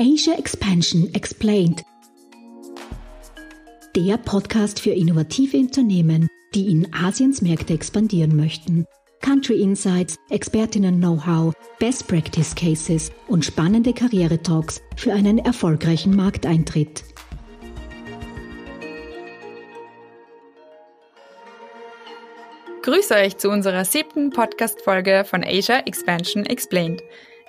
Asia Expansion Explained. Der Podcast für innovative Unternehmen, die in Asiens Märkte expandieren möchten. Country Insights, Expertinnen-Know-how, Best Practice Cases und spannende Karriere-Talks für einen erfolgreichen Markteintritt. Grüße euch zu unserer siebten Podcast-Folge von Asia Expansion Explained.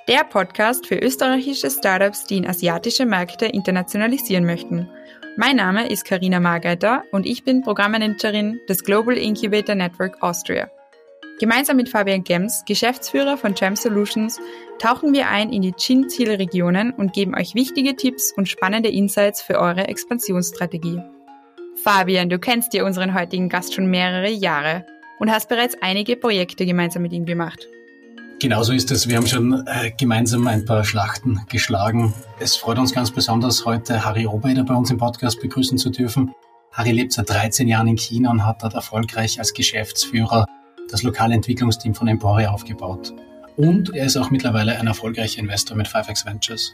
Der Podcast für österreichische Startups, die in asiatische Märkte internationalisieren möchten. Mein Name ist Karina Margeiter und ich bin Programmmanagerin des Global Incubator Network Austria. Gemeinsam mit Fabian Gems, Geschäftsführer von Gem Solutions, tauchen wir ein in die Chin-Zielregionen und geben euch wichtige Tipps und spannende Insights für eure Expansionsstrategie. Fabian, du kennst ja unseren heutigen Gast schon mehrere Jahre und hast bereits einige Projekte gemeinsam mit ihm gemacht. Genauso ist es. Wir haben schon äh, gemeinsam ein paar Schlachten geschlagen. Es freut uns ganz besonders, heute Harry Obereder bei uns im Podcast begrüßen zu dürfen. Harry lebt seit 13 Jahren in China und hat dort erfolgreich als Geschäftsführer das lokale Entwicklungsteam von Emporia aufgebaut. Und er ist auch mittlerweile ein erfolgreicher Investor mit 5X Ventures.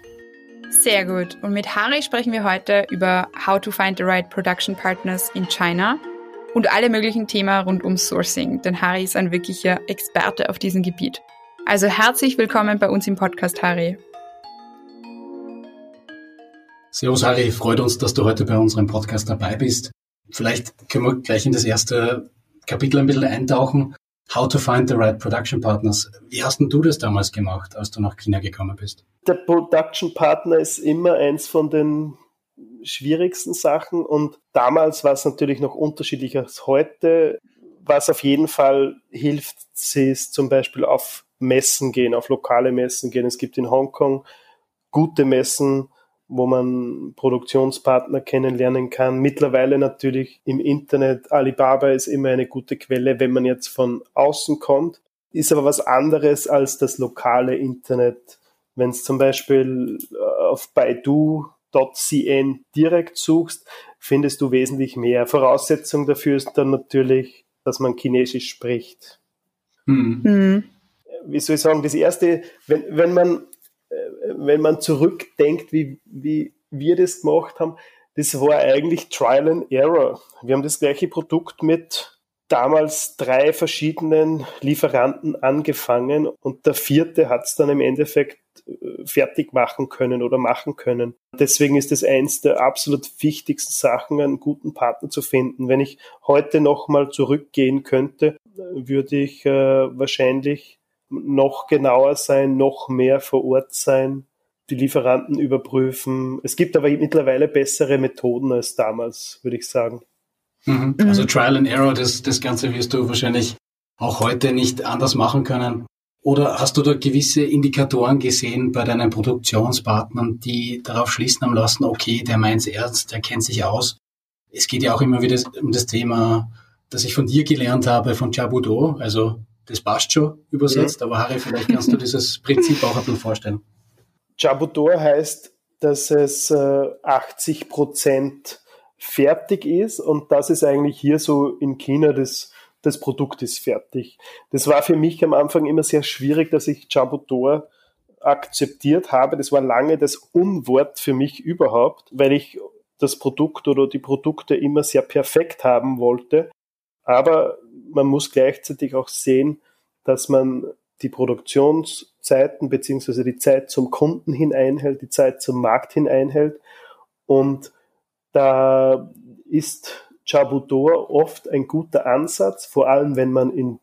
Sehr gut. Und mit Harry sprechen wir heute über How to Find the Right Production Partners in China und alle möglichen Themen rund um Sourcing, denn Harry ist ein wirklicher Experte auf diesem Gebiet. Also herzlich willkommen bei uns im Podcast, Harry. Servus, Harry. Freut uns, dass du heute bei unserem Podcast dabei bist. Vielleicht können wir gleich in das erste Kapitel ein bisschen eintauchen. How to find the right production partners. Wie hast denn du das damals gemacht, als du nach China gekommen bist? Der Production Partner ist immer eins von den schwierigsten Sachen und damals war es natürlich noch unterschiedlicher als heute. Was auf jeden Fall hilft, ist zum Beispiel auf Messen gehen, auf lokale Messen gehen. Es gibt in Hongkong gute Messen, wo man Produktionspartner kennenlernen kann. Mittlerweile natürlich im Internet. Alibaba ist immer eine gute Quelle, wenn man jetzt von außen kommt. Ist aber was anderes als das lokale Internet. Wenn es zum Beispiel äh, auf Baidu .cn direkt suchst, findest du wesentlich mehr. Voraussetzung dafür ist dann natürlich, dass man Chinesisch spricht. Hm. Hm. Wie soll ich sagen, das erste, wenn, wenn man, äh, wenn man zurückdenkt, wie, wie wir das gemacht haben, das war eigentlich Trial and Error. Wir haben das gleiche Produkt mit damals drei verschiedenen Lieferanten angefangen und der vierte hat es dann im Endeffekt äh, fertig machen können oder machen können. Deswegen ist es eins der absolut wichtigsten Sachen, einen guten Partner zu finden. Wenn ich heute nochmal zurückgehen könnte, würde ich äh, wahrscheinlich noch genauer sein, noch mehr vor Ort sein, die Lieferanten überprüfen. Es gibt aber mittlerweile bessere Methoden als damals, würde ich sagen. Mhm. Also Trial and Error, das, das Ganze wirst du wahrscheinlich auch heute nicht anders machen können. Oder hast du da gewisse Indikatoren gesehen bei deinen Produktionspartnern, die darauf schließen haben lassen, okay, der meint's ernst, der kennt sich aus. Es geht ja auch immer wieder um das Thema, das ich von dir gelernt habe, von Jabudo, also das passt schon übersetzt, mhm. aber Harry, vielleicht kannst du dieses Prinzip auch ein bisschen vorstellen. Jabudo heißt, dass es äh, 80 Prozent fertig ist und das ist eigentlich hier so in China das das Produkt ist fertig. Das war für mich am Anfang immer sehr schwierig, dass ich Jabutor akzeptiert habe. Das war lange das Unwort für mich überhaupt, weil ich das Produkt oder die Produkte immer sehr perfekt haben wollte. Aber man muss gleichzeitig auch sehen, dass man die Produktionszeiten beziehungsweise die Zeit zum Kunden hin einhält, die Zeit zum Markt hin einhält. Und da ist Jabudor oft ein guter Ansatz, vor allem wenn man in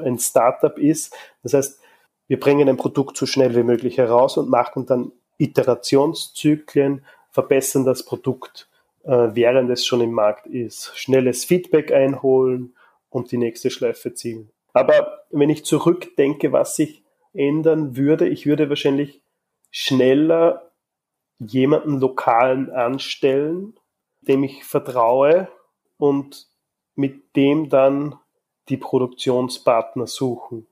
ein Startup ist. Das heißt, wir bringen ein Produkt so schnell wie möglich heraus und machen dann Iterationszyklen, verbessern das Produkt, äh, während es schon im Markt ist. Schnelles Feedback einholen und die nächste Schleife ziehen. Aber wenn ich zurückdenke, was sich ändern würde, ich würde wahrscheinlich schneller jemanden lokalen anstellen, dem ich vertraue und mit dem dann die Produktionspartner suchen.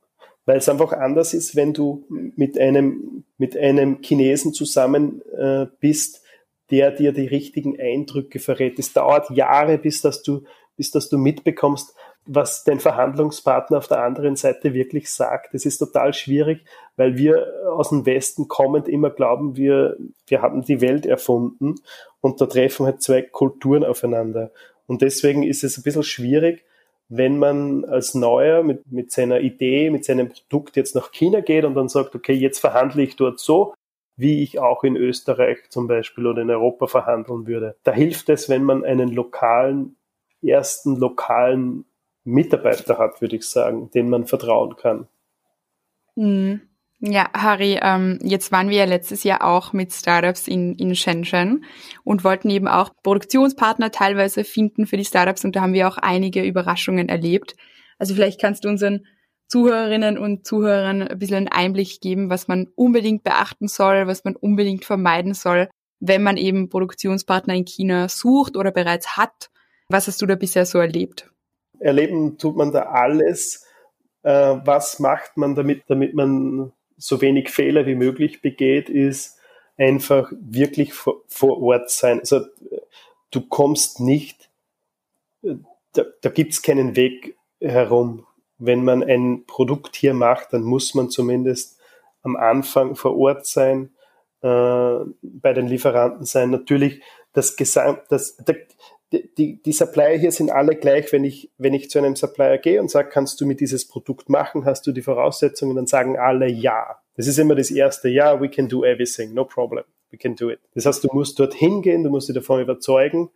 Weil es einfach anders ist, wenn du mit einem, mit einem Chinesen zusammen äh, bist, der dir die richtigen Eindrücke verrät. Es dauert Jahre, bis dass du, bis dass du mitbekommst, was den Verhandlungspartner auf der anderen Seite wirklich sagt. Das ist total schwierig, weil wir aus dem Westen kommend immer glauben, wir, wir haben die Welt erfunden und da treffen halt zwei Kulturen aufeinander. Und deswegen ist es ein bisschen schwierig, wenn man als Neuer mit, mit seiner Idee, mit seinem Produkt jetzt nach China geht und dann sagt, okay, jetzt verhandle ich dort so, wie ich auch in Österreich zum Beispiel oder in Europa verhandeln würde. Da hilft es, wenn man einen lokalen, ersten lokalen Mitarbeiter hat, würde ich sagen, dem man vertrauen kann. Mhm. Ja, Harry, ähm, jetzt waren wir ja letztes Jahr auch mit Startups in, in Shenzhen und wollten eben auch Produktionspartner teilweise finden für die Startups und da haben wir auch einige Überraschungen erlebt. Also vielleicht kannst du unseren Zuhörerinnen und Zuhörern ein bisschen einen Einblick geben, was man unbedingt beachten soll, was man unbedingt vermeiden soll, wenn man eben Produktionspartner in China sucht oder bereits hat. Was hast du da bisher so erlebt? Erleben tut man da alles. Äh, was macht man damit, damit man so wenig Fehler wie möglich begeht, ist einfach wirklich vor, vor Ort sein. Also du kommst nicht, da, da gibt es keinen Weg herum. Wenn man ein Produkt hier macht, dann muss man zumindest am Anfang vor Ort sein, äh, bei den Lieferanten sein. Natürlich das Gesamt, das, der, die, die Supplier hier sind alle gleich, wenn ich, wenn ich zu einem Supplier gehe und sage, kannst du mir dieses Produkt machen, hast du die Voraussetzungen, dann sagen alle ja. Das ist immer das erste, ja, we can do everything, no problem, we can do it. Das heißt, du musst dort hingehen, du musst dich davon überzeugen.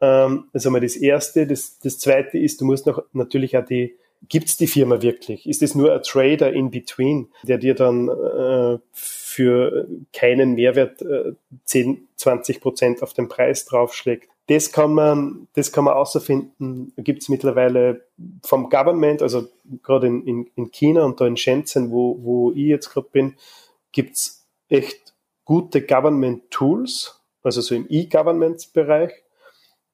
Ähm, das ist einmal das erste. Das, das zweite ist, du musst noch natürlich auch die, gibt's die Firma wirklich? Ist es nur ein Trader in between, der dir dann äh, für keinen Mehrwert äh, 10, 20 Prozent auf den Preis draufschlägt? Das kann man, das kann man außerfinden. Gibt es mittlerweile vom Government, also gerade in, in, in China und da in Shenzhen, wo, wo ich jetzt gerade bin, gibt es echt gute Government Tools, also so im E-Government-Bereich,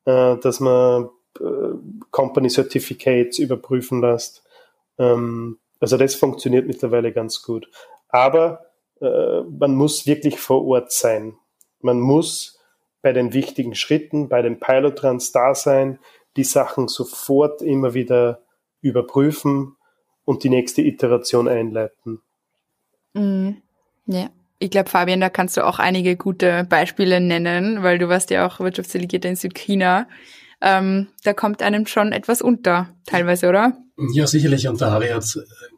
äh, dass man äh, Company Certificates überprüfen lässt. Ähm, also das funktioniert mittlerweile ganz gut. Aber äh, man muss wirklich vor Ort sein. Man muss bei den wichtigen Schritten, bei den Pilotruns da sein, die Sachen sofort immer wieder überprüfen und die nächste Iteration einleiten. Mhm. Ja. Ich glaube, Fabian, da kannst du auch einige gute Beispiele nennen, weil du warst ja auch Wirtschaftsdelegierter in Südchina. Ähm, da kommt einem schon etwas unter, teilweise, oder? Ja, sicherlich. Und der Harry hat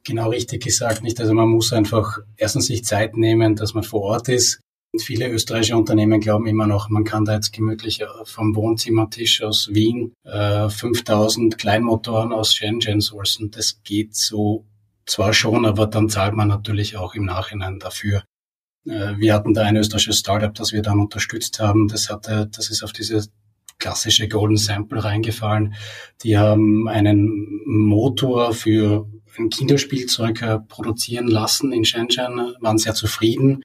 genau richtig gesagt, nicht? Also man muss einfach erstens sich Zeit nehmen, dass man vor Ort ist. Viele österreichische Unternehmen glauben immer noch, man kann da jetzt gemütlich vom Wohnzimmertisch aus Wien äh, 5000 Kleinmotoren aus Shenzhen sourcen. Das geht so zwar schon, aber dann zahlt man natürlich auch im Nachhinein dafür. Äh, wir hatten da ein österreichisches Startup, das wir dann unterstützt haben. Das hatte, das ist auf diese klassische Golden Sample reingefallen. Die haben einen Motor für ein Kinderspielzeug produzieren lassen in Shenzhen, waren sehr zufrieden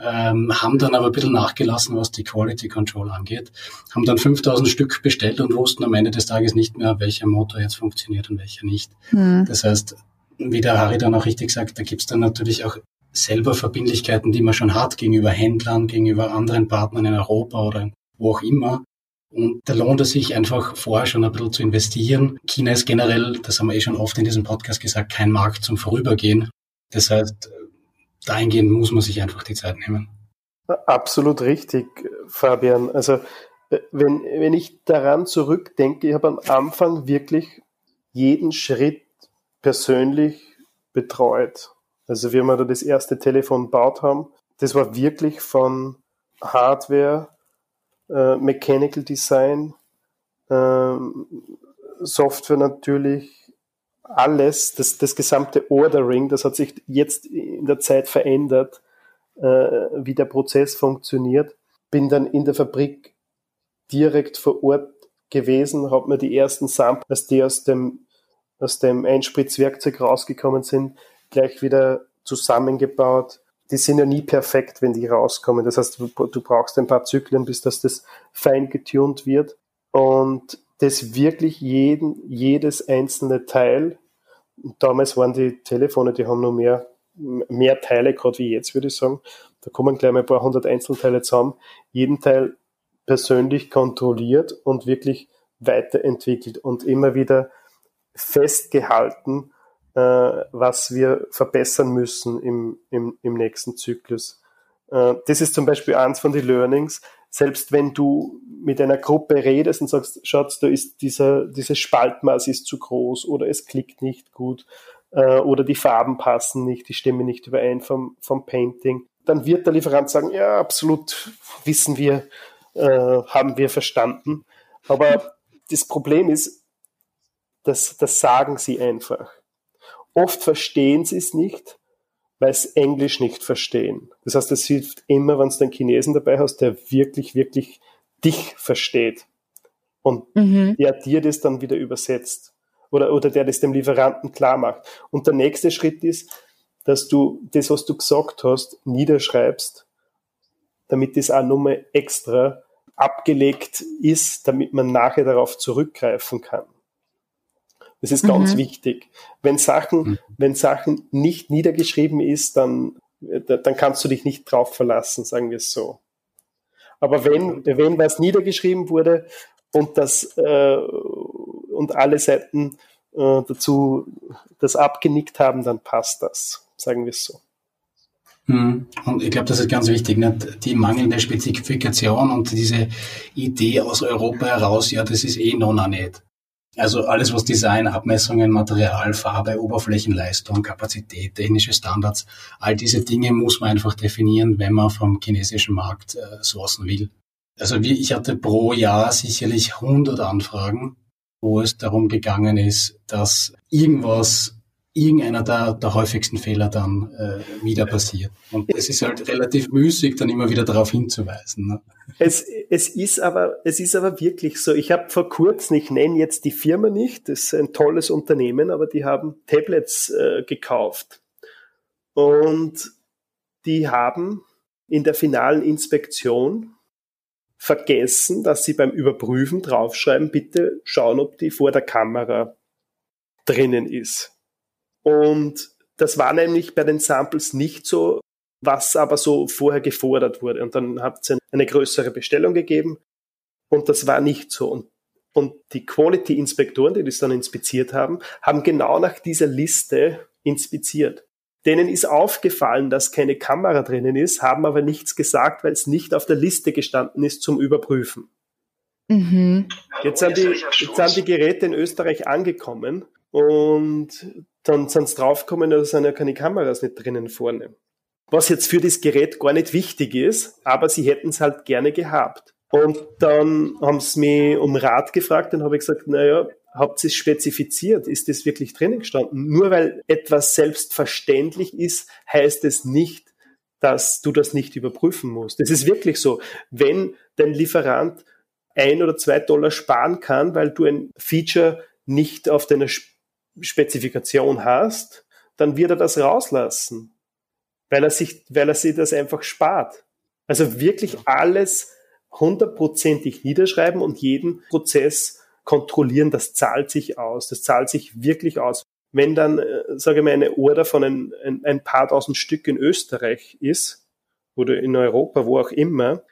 ähm, haben dann aber ein bisschen nachgelassen, was die Quality Control angeht, haben dann 5000 Stück bestellt und wussten am Ende des Tages nicht mehr, welcher Motor jetzt funktioniert und welcher nicht. Mhm. Das heißt, wie der Harry dann auch richtig sagt, da gibt's dann natürlich auch selber Verbindlichkeiten, die man schon hat gegenüber Händlern, gegenüber anderen Partnern in Europa oder wo auch immer. Und da lohnt es sich einfach vorher schon ein bisschen zu investieren. China ist generell, das haben wir eh schon oft in diesem Podcast gesagt, kein Markt zum Vorübergehen. Das heißt, dahingehend muss man sich einfach die Zeit nehmen. Absolut richtig, Fabian. Also äh, wenn, wenn ich daran zurückdenke, ich habe am Anfang wirklich jeden Schritt persönlich betreut. Also wie wir da das erste Telefon gebaut haben, das war wirklich von Hardware, äh, Mechanical Design, äh, Software natürlich, alles, das, das gesamte Ordering, das hat sich jetzt in der Zeit verändert, äh, wie der Prozess funktioniert. Bin dann in der Fabrik direkt vor Ort gewesen, habe mir die ersten Samples, die aus dem, aus dem Einspritzwerkzeug rausgekommen sind, gleich wieder zusammengebaut. Die sind ja nie perfekt, wenn die rauskommen. Das heißt, du, du brauchst ein paar Zyklen, bis das, das fein getunt wird. Und das wirklich jeden, jedes einzelne Teil, damals waren die Telefone, die haben noch mehr, mehr Teile, gerade wie jetzt, würde ich sagen. Da kommen gleich mal ein paar hundert Einzelteile zusammen. Jeden Teil persönlich kontrolliert und wirklich weiterentwickelt und immer wieder festgehalten, äh, was wir verbessern müssen im, im, im nächsten Zyklus. Äh, das ist zum Beispiel eins von den Learnings. Selbst wenn du mit einer Gruppe redest und sagst, schaut, da ist dieser, dieses Spaltmaß ist zu groß oder es klickt nicht gut äh, oder die Farben passen nicht, die stimmen nicht überein vom, vom Painting, dann wird der Lieferant sagen, ja, absolut, wissen wir, äh, haben wir verstanden. Aber das Problem ist, das, das sagen sie einfach. Oft verstehen sie es nicht, weil sie Englisch nicht verstehen. Das heißt, es hilft immer, wenn du einen Chinesen dabei hast, der wirklich, wirklich dich versteht und mhm. der dir das dann wieder übersetzt oder, oder der das dem Lieferanten klar macht. Und der nächste Schritt ist, dass du das, was du gesagt hast, niederschreibst, damit das auch nochmal extra abgelegt ist, damit man nachher darauf zurückgreifen kann. Das ist ganz mhm. wichtig. Wenn Sachen, mhm. wenn Sachen nicht niedergeschrieben ist, dann, dann kannst du dich nicht drauf verlassen, sagen wir es so. Aber wenn, wenn was niedergeschrieben wurde und das äh, und alle Seiten äh, dazu das abgenickt haben, dann passt das, sagen wir es so. Mhm. Und ich glaube, das ist ganz wichtig, nicht? die mangelnde Spezifikation und diese Idee aus Europa heraus, ja, das ist eh noch nicht. Also alles, was Design, Abmessungen, Material, Farbe, Oberflächenleistung, Kapazität, technische Standards, all diese Dinge muss man einfach definieren, wenn man vom chinesischen Markt äh, sourcen will. Also wie, ich hatte pro Jahr sicherlich 100 Anfragen, wo es darum gegangen ist, dass irgendwas irgendeiner der, der häufigsten Fehler dann äh, wieder passiert. Und es ist halt relativ müßig, dann immer wieder darauf hinzuweisen. Ne? Es, es, ist aber, es ist aber wirklich so. Ich habe vor kurzem, ich nenne jetzt die Firma nicht, das ist ein tolles Unternehmen, aber die haben Tablets äh, gekauft. Und die haben in der finalen Inspektion vergessen, dass sie beim Überprüfen draufschreiben, bitte schauen, ob die vor der Kamera drinnen ist. Und das war nämlich bei den Samples nicht so, was aber so vorher gefordert wurde. Und dann hat es eine größere Bestellung gegeben und das war nicht so. Und, und die Quality-Inspektoren, die das dann inspiziert haben, haben genau nach dieser Liste inspiziert. Denen ist aufgefallen, dass keine Kamera drinnen ist, haben aber nichts gesagt, weil es nicht auf der Liste gestanden ist zum Überprüfen. Mhm. Jetzt, sind die, jetzt sind die Geräte in Österreich angekommen und dann sind sie draufgekommen, da sind ja keine Kameras nicht drinnen vorne. Was jetzt für das Gerät gar nicht wichtig ist, aber sie hätten es halt gerne gehabt. Und dann haben sie mich um Rat gefragt, dann habe ich gesagt, naja, habt ihr es spezifiziert? Ist das wirklich drinnen gestanden? Nur weil etwas selbstverständlich ist, heißt es nicht, dass du das nicht überprüfen musst. Das ist wirklich so. Wenn dein Lieferant ein oder zwei Dollar sparen kann, weil du ein Feature nicht auf deiner Spezifikation hast, dann wird er das rauslassen, weil er sich, weil er sich das einfach spart. Also wirklich alles hundertprozentig niederschreiben und jeden Prozess kontrollieren, das zahlt sich aus. Das zahlt sich wirklich aus. Wenn dann, äh, sage ich mal, eine Order von ein, ein, ein paar tausend Stück in Österreich ist oder in Europa, wo auch immer,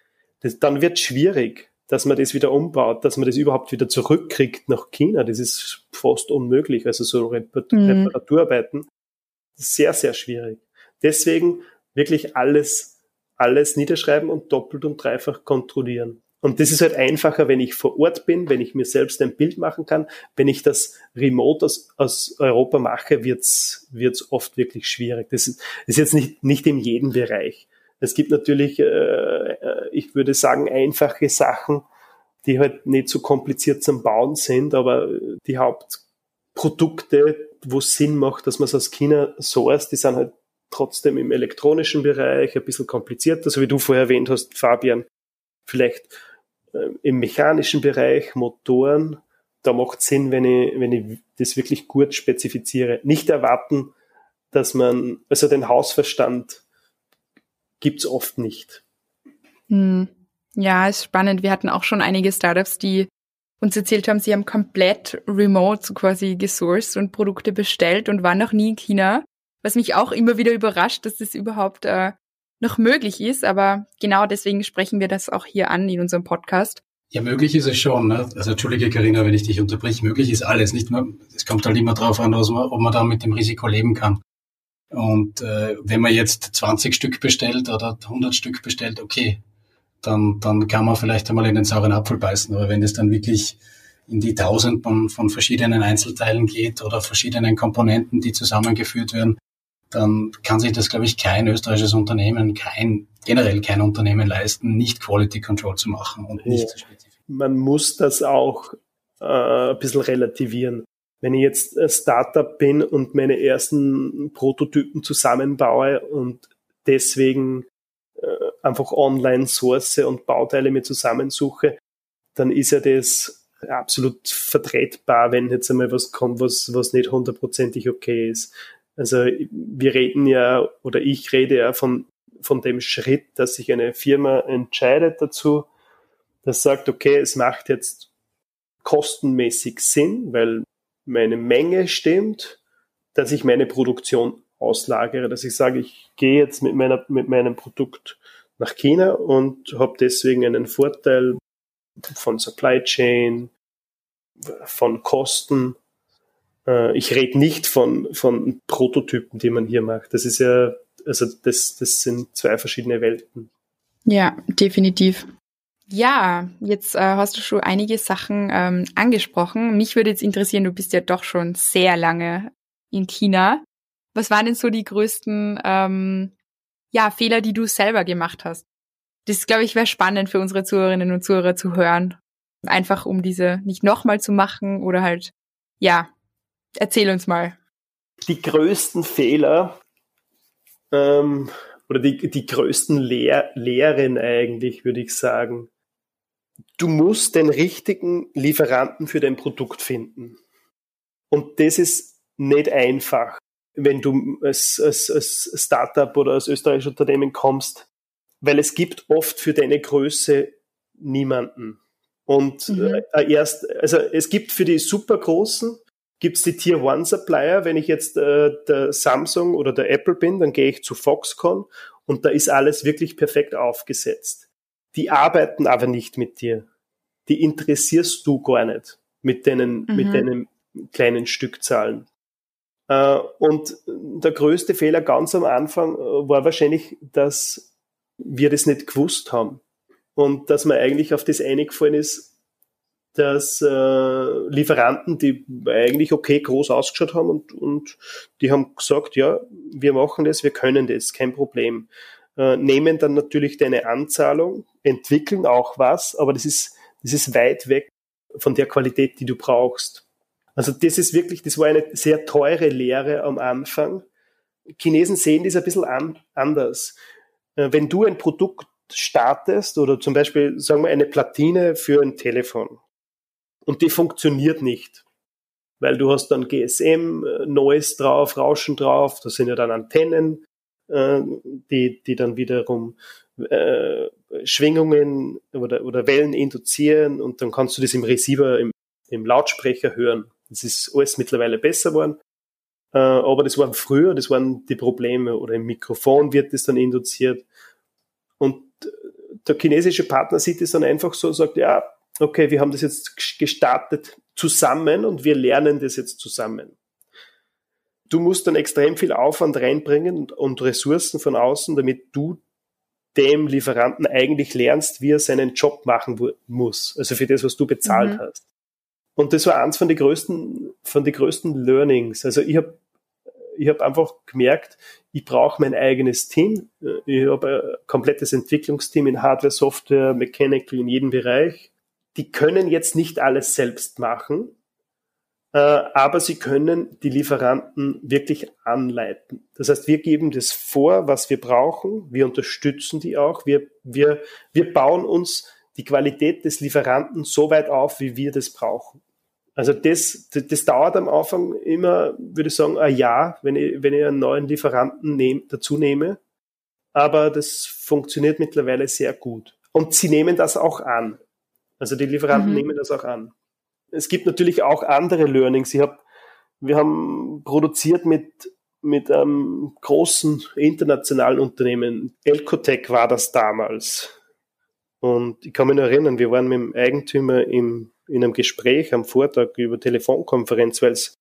das, dann wird schwierig dass man das wieder umbaut, dass man das überhaupt wieder zurückkriegt nach China. Das ist fast unmöglich. Also so mhm. Reparaturarbeiten, sehr, sehr schwierig. Deswegen wirklich alles, alles niederschreiben und doppelt und dreifach kontrollieren. Und das ist halt einfacher, wenn ich vor Ort bin, wenn ich mir selbst ein Bild machen kann. Wenn ich das remote aus, aus Europa mache, wird's wird's oft wirklich schwierig. Das ist, ist jetzt nicht, nicht in jedem Bereich. Es gibt natürlich, äh, äh, ich würde sagen, einfache Sachen, die halt nicht so kompliziert zum Bauen sind, aber die Hauptprodukte, wo es Sinn macht, dass man es aus China source, die sind halt trotzdem im elektronischen Bereich ein bisschen komplizierter, so wie du vorher erwähnt hast, Fabian, vielleicht äh, im mechanischen Bereich, Motoren, da macht Sinn, wenn ich, wenn ich das wirklich gut spezifiziere. Nicht erwarten, dass man, also den Hausverstand gibt's oft nicht. Hm. Ja, ist spannend. Wir hatten auch schon einige Startups, die uns erzählt haben, sie haben komplett remote quasi gesourced und Produkte bestellt und waren noch nie in China. Was mich auch immer wieder überrascht, dass das überhaupt äh, noch möglich ist. Aber genau deswegen sprechen wir das auch hier an in unserem Podcast. Ja, möglich ist es schon. Ne? Also entschuldige Karina, wenn ich dich unterbrich. Möglich ist alles. Nicht nur, es kommt halt immer darauf an, man, ob man da mit dem Risiko leben kann. Und äh, wenn man jetzt 20 Stück bestellt oder 100 Stück bestellt, okay, dann, dann kann man vielleicht einmal in den sauren Apfel beißen. Aber wenn es dann wirklich in die Tausenden von verschiedenen Einzelteilen geht oder verschiedenen Komponenten, die zusammengeführt werden, dann kann sich das, glaube ich, kein österreichisches Unternehmen, kein, generell kein Unternehmen leisten, nicht Quality Control zu machen und nicht ja. zu spezifisch. Man muss das auch äh, ein bisschen relativieren. Wenn ich jetzt ein Startup bin und meine ersten Prototypen zusammenbaue und deswegen äh, einfach online source und Bauteile mir zusammensuche, dann ist ja das absolut vertretbar, wenn jetzt einmal was kommt, was, was nicht hundertprozentig okay ist. Also wir reden ja, oder ich rede ja von, von dem Schritt, dass sich eine Firma entscheidet dazu, dass sagt, okay, es macht jetzt kostenmäßig Sinn, weil meine Menge stimmt, dass ich meine Produktion auslagere, dass ich sage, ich gehe jetzt mit, meiner, mit meinem Produkt nach China und habe deswegen einen Vorteil von Supply Chain, von Kosten äh, ich rede nicht von, von Prototypen, die man hier macht. Das ist ja, also das, das sind zwei verschiedene Welten. Ja, definitiv. Ja, jetzt äh, hast du schon einige Sachen ähm, angesprochen. Mich würde jetzt interessieren, du bist ja doch schon sehr lange in China. Was waren denn so die größten ähm, ja, Fehler, die du selber gemacht hast? Das, glaube ich, wäre spannend für unsere Zuhörerinnen und Zuhörer zu hören. Einfach um diese nicht nochmal zu machen oder halt, ja, Erzähl uns mal. Die größten Fehler ähm, oder die, die größten Lehr Lehren eigentlich, würde ich sagen. Du musst den richtigen Lieferanten für dein Produkt finden. Und das ist nicht einfach, wenn du als, als, als Startup oder als österreichisches Unternehmen kommst, weil es gibt oft für deine Größe niemanden. Und mhm. äh, erst, also es gibt für die supergroßen gibt es die Tier One Supplier. Wenn ich jetzt äh, der Samsung oder der Apple bin, dann gehe ich zu Foxconn und da ist alles wirklich perfekt aufgesetzt. Die arbeiten aber nicht mit dir. Die interessierst du gar nicht mit deinen, mhm. mit deinen kleinen Stückzahlen. Äh, und der größte Fehler ganz am Anfang äh, war wahrscheinlich, dass wir das nicht gewusst haben. Und dass man eigentlich auf das eingefallen ist, dass äh, Lieferanten, die eigentlich okay groß ausgeschaut haben und, und die haben gesagt, ja, wir machen das, wir können das, kein Problem. Äh, nehmen dann natürlich deine Anzahlung, entwickeln auch was, aber das ist, das ist weit weg von der Qualität, die du brauchst. Also das ist wirklich, das war eine sehr teure Lehre am Anfang. Chinesen sehen das ein bisschen an, anders. Äh, wenn du ein Produkt startest oder zum Beispiel, sagen wir, eine Platine für ein Telefon, und die funktioniert nicht. Weil du hast dann GSM, äh, Neues drauf, Rauschen drauf, da sind ja dann Antennen, äh, die, die dann wiederum äh, Schwingungen oder, oder Wellen induzieren und dann kannst du das im Receiver, im, im Lautsprecher hören. Das ist alles mittlerweile besser geworden. Äh, aber das waren früher, das waren die Probleme. Oder im Mikrofon wird das dann induziert. Und der chinesische Partner sieht es dann einfach so und sagt, ja, okay, wir haben das jetzt gestartet zusammen und wir lernen das jetzt zusammen. Du musst dann extrem viel Aufwand reinbringen und Ressourcen von außen, damit du dem Lieferanten eigentlich lernst, wie er seinen Job machen muss. Also für das, was du bezahlt mhm. hast. Und das war eins von den größten, von den größten Learnings. Also ich habe ich hab einfach gemerkt, ich brauche mein eigenes Team. Ich habe ein komplettes Entwicklungsteam in Hardware, Software, Mechanical in jedem Bereich die können jetzt nicht alles selbst machen, aber sie können die Lieferanten wirklich anleiten. Das heißt, wir geben das vor, was wir brauchen, wir unterstützen die auch, wir, wir, wir bauen uns die Qualität des Lieferanten so weit auf, wie wir das brauchen. Also das, das, das dauert am Anfang immer, würde ich sagen, ein Jahr, wenn ich, wenn ich einen neuen Lieferanten nehm, dazu nehme. Aber das funktioniert mittlerweile sehr gut. Und sie nehmen das auch an. Also die Lieferanten mhm. nehmen das auch an. Es gibt natürlich auch andere Learnings. Ich hab, wir haben produziert mit, mit einem großen internationalen Unternehmen. Elcotec war das damals. Und ich kann mich noch erinnern, wir waren mit dem Eigentümer im, in einem Gespräch am Vortag über Telefonkonferenz, weil es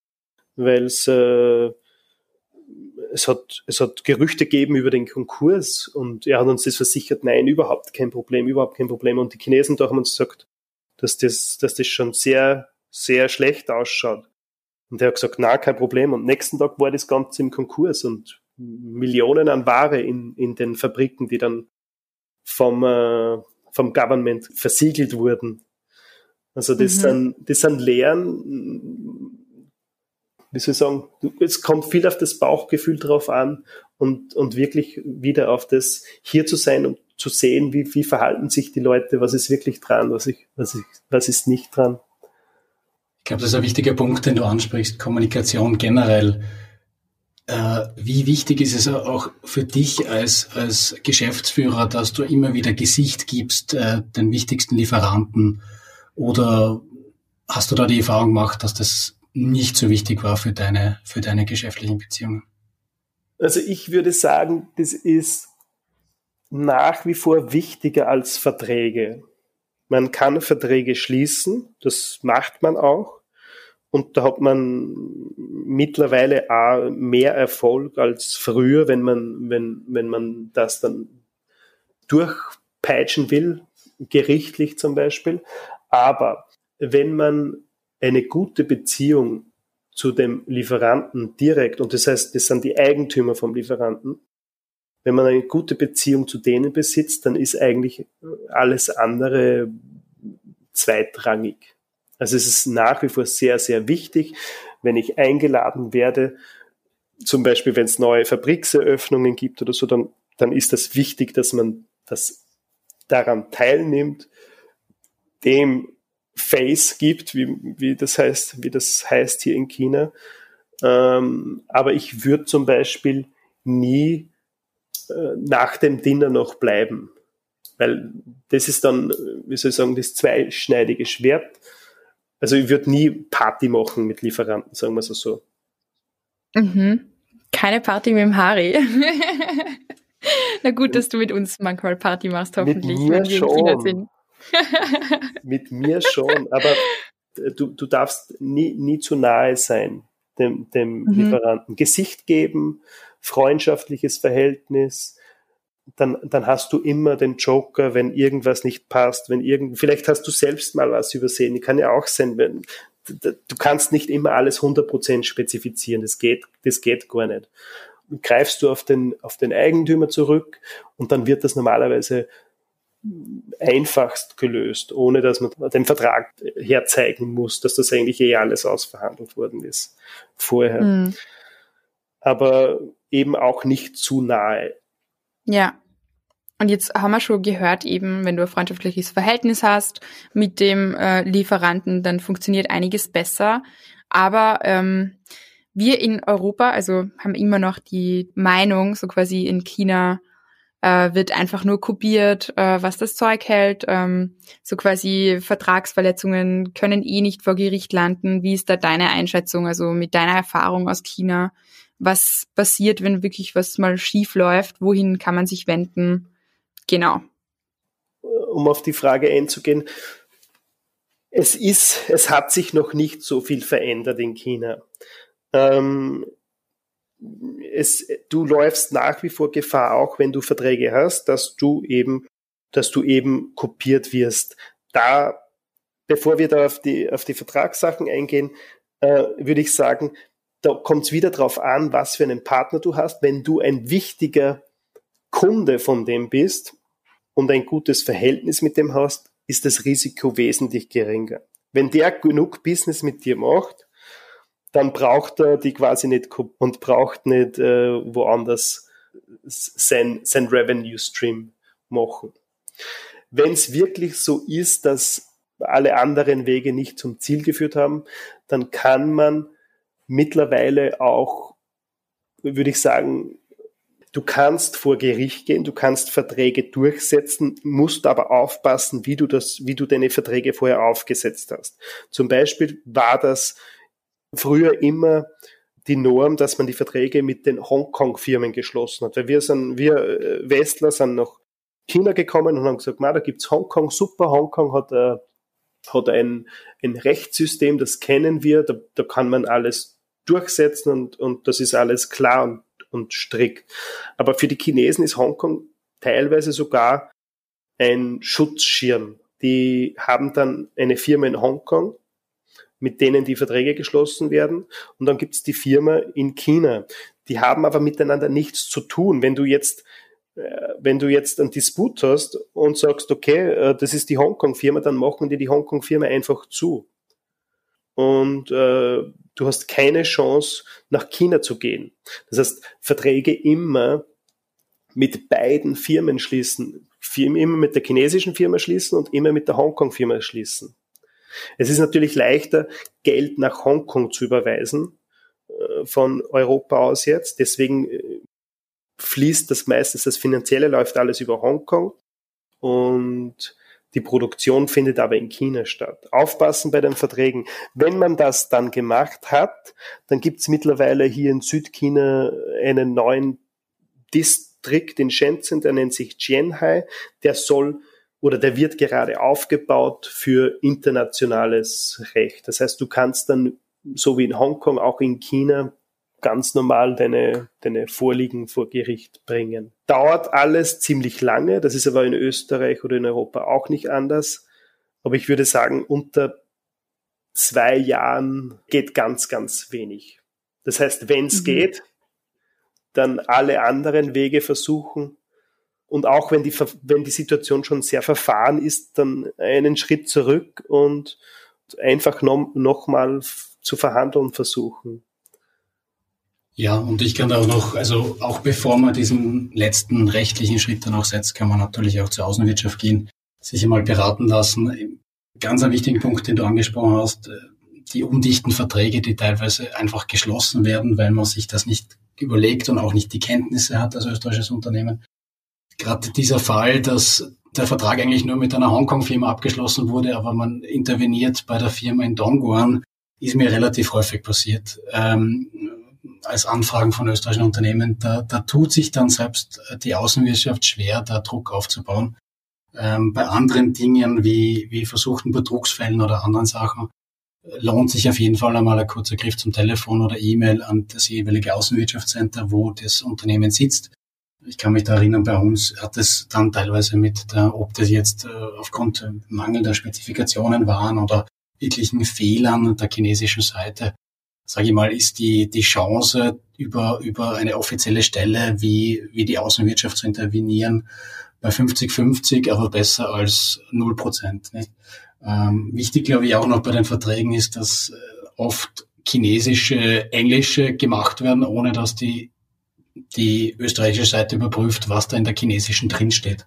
weil es äh, es hat, es hat Gerüchte gegeben über den Konkurs und er hat uns das versichert, nein, überhaupt kein Problem, überhaupt kein Problem. Und die Chinesen da haben uns gesagt, dass das, dass das schon sehr, sehr schlecht ausschaut. Und er hat gesagt, na, kein Problem. Und nächsten Tag war das Ganze im Konkurs und Millionen an Ware in, in den Fabriken, die dann vom, äh, vom Government versiegelt wurden. Also das, mhm. sind, das sind Lehren, wie soll ich sagen, es kommt viel auf das Bauchgefühl drauf an und, und wirklich wieder auf das hier zu sein und zu sehen, wie, wie verhalten sich die Leute, was ist wirklich dran, was, ich, was, ich, was ist nicht dran. Ich glaube, das ist ein wichtiger Punkt, den du ansprichst, Kommunikation generell. Äh, wie wichtig ist es auch für dich als, als Geschäftsführer, dass du immer wieder Gesicht gibst, äh, den wichtigsten Lieferanten? Oder hast du da die Erfahrung gemacht, dass das nicht so wichtig war für deine, für deine geschäftlichen Beziehungen? Also ich würde sagen, das ist nach wie vor wichtiger als Verträge. Man kann Verträge schließen, das macht man auch. Und da hat man mittlerweile auch mehr Erfolg als früher, wenn man, wenn, wenn man das dann durchpeitschen will, gerichtlich zum Beispiel. Aber wenn man eine gute Beziehung zu dem Lieferanten direkt, und das heißt, das sind die Eigentümer vom Lieferanten, wenn man eine gute Beziehung zu denen besitzt, dann ist eigentlich alles andere zweitrangig. Also es ist nach wie vor sehr, sehr wichtig, wenn ich eingeladen werde, zum Beispiel wenn es neue Fabrikseröffnungen gibt oder so, dann, dann ist das wichtig, dass man das daran teilnimmt, dem Face gibt, wie, wie das heißt, wie das heißt hier in China. Ähm, aber ich würde zum Beispiel nie nach dem Dinner noch bleiben. Weil das ist dann, wie soll ich sagen, das zweischneidige Schwert. Also ich würde nie Party machen mit Lieferanten, sagen wir es so. Mhm. Keine Party mit dem Harry. Na gut, dass du mit uns manchmal Party machst, hoffentlich, mit mir schon. Mit mir schon, aber du, du darfst nie, nie zu nahe sein dem, dem mhm. Lieferanten. Gesicht geben, freundschaftliches Verhältnis, dann, dann hast du immer den Joker, wenn irgendwas nicht passt, wenn irgend, vielleicht hast du selbst mal was übersehen. Kann ja auch sein, wenn, du kannst nicht immer alles 100% spezifizieren. Das geht, das geht gar nicht. Greifst du auf den, auf den Eigentümer zurück und dann wird das normalerweise einfachst gelöst, ohne dass man den Vertrag herzeigen muss, dass das eigentlich eh alles ausverhandelt worden ist vorher. Mhm. Aber eben auch nicht zu nahe. Ja. Und jetzt haben wir schon gehört, eben, wenn du ein freundschaftliches Verhältnis hast mit dem äh, Lieferanten, dann funktioniert einiges besser. Aber ähm, wir in Europa, also haben immer noch die Meinung, so quasi in China äh, wird einfach nur kopiert, äh, was das Zeug hält. Ähm, so quasi Vertragsverletzungen können eh nicht vor Gericht landen. Wie ist da deine Einschätzung, also mit deiner Erfahrung aus China? Was passiert, wenn wirklich was mal schief läuft? Wohin kann man sich wenden? Genau. Um auf die Frage einzugehen, es ist, es hat sich noch nicht so viel verändert in China. Ähm, es, du läufst nach wie vor Gefahr, auch wenn du Verträge hast, dass du eben, dass du eben kopiert wirst. Da, bevor wir da auf die, auf die Vertragssachen eingehen, äh, würde ich sagen, da kommt es wieder darauf an, was für einen Partner du hast. Wenn du ein wichtiger Kunde von dem bist und ein gutes Verhältnis mit dem hast, ist das Risiko wesentlich geringer. Wenn der genug Business mit dir macht, dann braucht er die quasi nicht und braucht nicht äh, woanders sein, sein Revenue Stream machen. Wenn es wirklich so ist, dass alle anderen Wege nicht zum Ziel geführt haben, dann kann man mittlerweile auch, würde ich sagen, du kannst vor Gericht gehen, du kannst Verträge durchsetzen, musst aber aufpassen, wie du das, wie du deine Verträge vorher aufgesetzt hast. Zum Beispiel war das früher immer die Norm, dass man die Verträge mit den Hongkong-Firmen geschlossen hat. Weil wir sind, wir äh, Westler sind nach China gekommen und haben gesagt, da gibt's Hongkong, super, Hongkong hat, äh, hat ein, ein Rechtssystem, das kennen wir, da, da kann man alles durchsetzen und, und das ist alles klar und, und strikt. Aber für die Chinesen ist Hongkong teilweise sogar ein Schutzschirm. Die haben dann eine Firma in Hongkong, mit denen die Verträge geschlossen werden. Und dann gibt's die Firma in China. Die haben aber miteinander nichts zu tun. Wenn du jetzt äh, wenn du jetzt einen Disput hast und sagst, okay, äh, das ist die Hongkong-Firma, dann machen die die Hongkong-Firma einfach zu. Und äh, du hast keine Chance, nach China zu gehen. Das heißt, Verträge immer mit beiden Firmen schließen. Immer mit der chinesischen Firma schließen und immer mit der Hongkong-Firma schließen. Es ist natürlich leichter, Geld nach Hongkong zu überweisen, äh, von Europa aus jetzt. Deswegen fließt das meistens, das Finanzielle läuft alles über Hongkong und die Produktion findet aber in China statt. Aufpassen bei den Verträgen. Wenn man das dann gemacht hat, dann gibt es mittlerweile hier in Südchina einen neuen Distrikt in Shenzhen, der nennt sich Jianhai. Der soll oder der wird gerade aufgebaut für internationales Recht. Das heißt, du kannst dann so wie in Hongkong auch in China ganz normal deine, deine Vorliegen vor Gericht bringen. Dauert alles ziemlich lange, das ist aber in Österreich oder in Europa auch nicht anders. Aber ich würde sagen, unter zwei Jahren geht ganz, ganz wenig. Das heißt, wenn es mhm. geht, dann alle anderen Wege versuchen. Und auch wenn die, wenn die Situation schon sehr verfahren ist, dann einen Schritt zurück und einfach noch, noch mal zu verhandeln versuchen. Ja, und ich kann da auch noch, also auch bevor man diesen letzten rechtlichen Schritt dann auch setzt, kann man natürlich auch zur Außenwirtschaft gehen, sich einmal beraten lassen. Ganz ein wichtigen Punkt, den du angesprochen hast, äh, die undichten Verträge, die teilweise einfach geschlossen werden, weil man sich das nicht überlegt und auch nicht die Kenntnisse hat als österreichisches Unternehmen. Gerade dieser Fall, dass der Vertrag eigentlich nur mit einer Hongkong-Firma abgeschlossen wurde, aber man interveniert bei der Firma in Dongguan, ist mir relativ häufig passiert. Ähm, als Anfragen von österreichischen Unternehmen, da, da tut sich dann selbst die Außenwirtschaft schwer, da Druck aufzubauen. Ähm, bei anderen Dingen wie, wie versuchten Betrugsfällen oder anderen Sachen lohnt sich auf jeden Fall einmal ein kurzer Griff zum Telefon oder E-Mail an das jeweilige Außenwirtschaftscenter, wo das Unternehmen sitzt. Ich kann mich da erinnern, bei uns hat es dann teilweise mit, der, ob das jetzt äh, aufgrund mangelnder Spezifikationen waren oder wirklichen Fehlern der chinesischen Seite, sage ich mal, ist die, die Chance, über, über eine offizielle Stelle wie, wie die Außenwirtschaft zu intervenieren, bei 50-50, aber besser als 0 Prozent. Ähm, wichtig, glaube ich, auch noch bei den Verträgen ist, dass äh, oft chinesische, englische gemacht werden, ohne dass die, die österreichische Seite überprüft, was da in der chinesischen drin steht.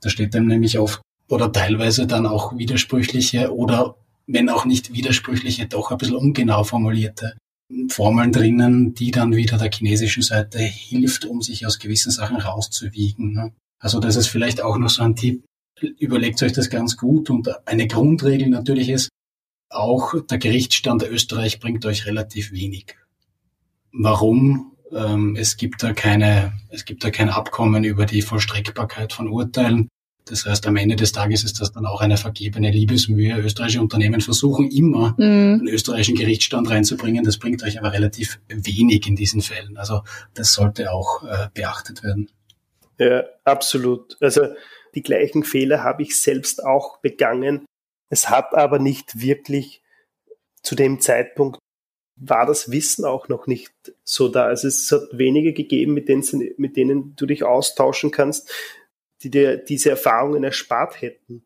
Da steht dann nämlich oft oder teilweise dann auch widersprüchliche oder wenn auch nicht widersprüchliche, doch ein bisschen ungenau formulierte Formeln drinnen, die dann wieder der chinesischen Seite hilft, um sich aus gewissen Sachen rauszuwiegen. Ne? Also das ist vielleicht auch noch so ein Tipp. Überlegt euch das ganz gut und eine Grundregel natürlich ist, auch der Gerichtsstand Österreich bringt euch relativ wenig. Warum? Ähm, es gibt da keine, es gibt da kein Abkommen über die Vollstreckbarkeit von Urteilen. Das heißt, am Ende des Tages ist das dann auch eine vergebene Liebesmühe. Österreichische Unternehmen versuchen immer, mhm. einen österreichischen Gerichtsstand reinzubringen. Das bringt euch aber relativ wenig in diesen Fällen. Also das sollte auch äh, beachtet werden. Ja, absolut. Also die gleichen Fehler habe ich selbst auch begangen. Es hat aber nicht wirklich zu dem Zeitpunkt war das Wissen auch noch nicht so da. Also es hat wenige gegeben, mit denen, mit denen du dich austauschen kannst die dir diese Erfahrungen erspart hätten.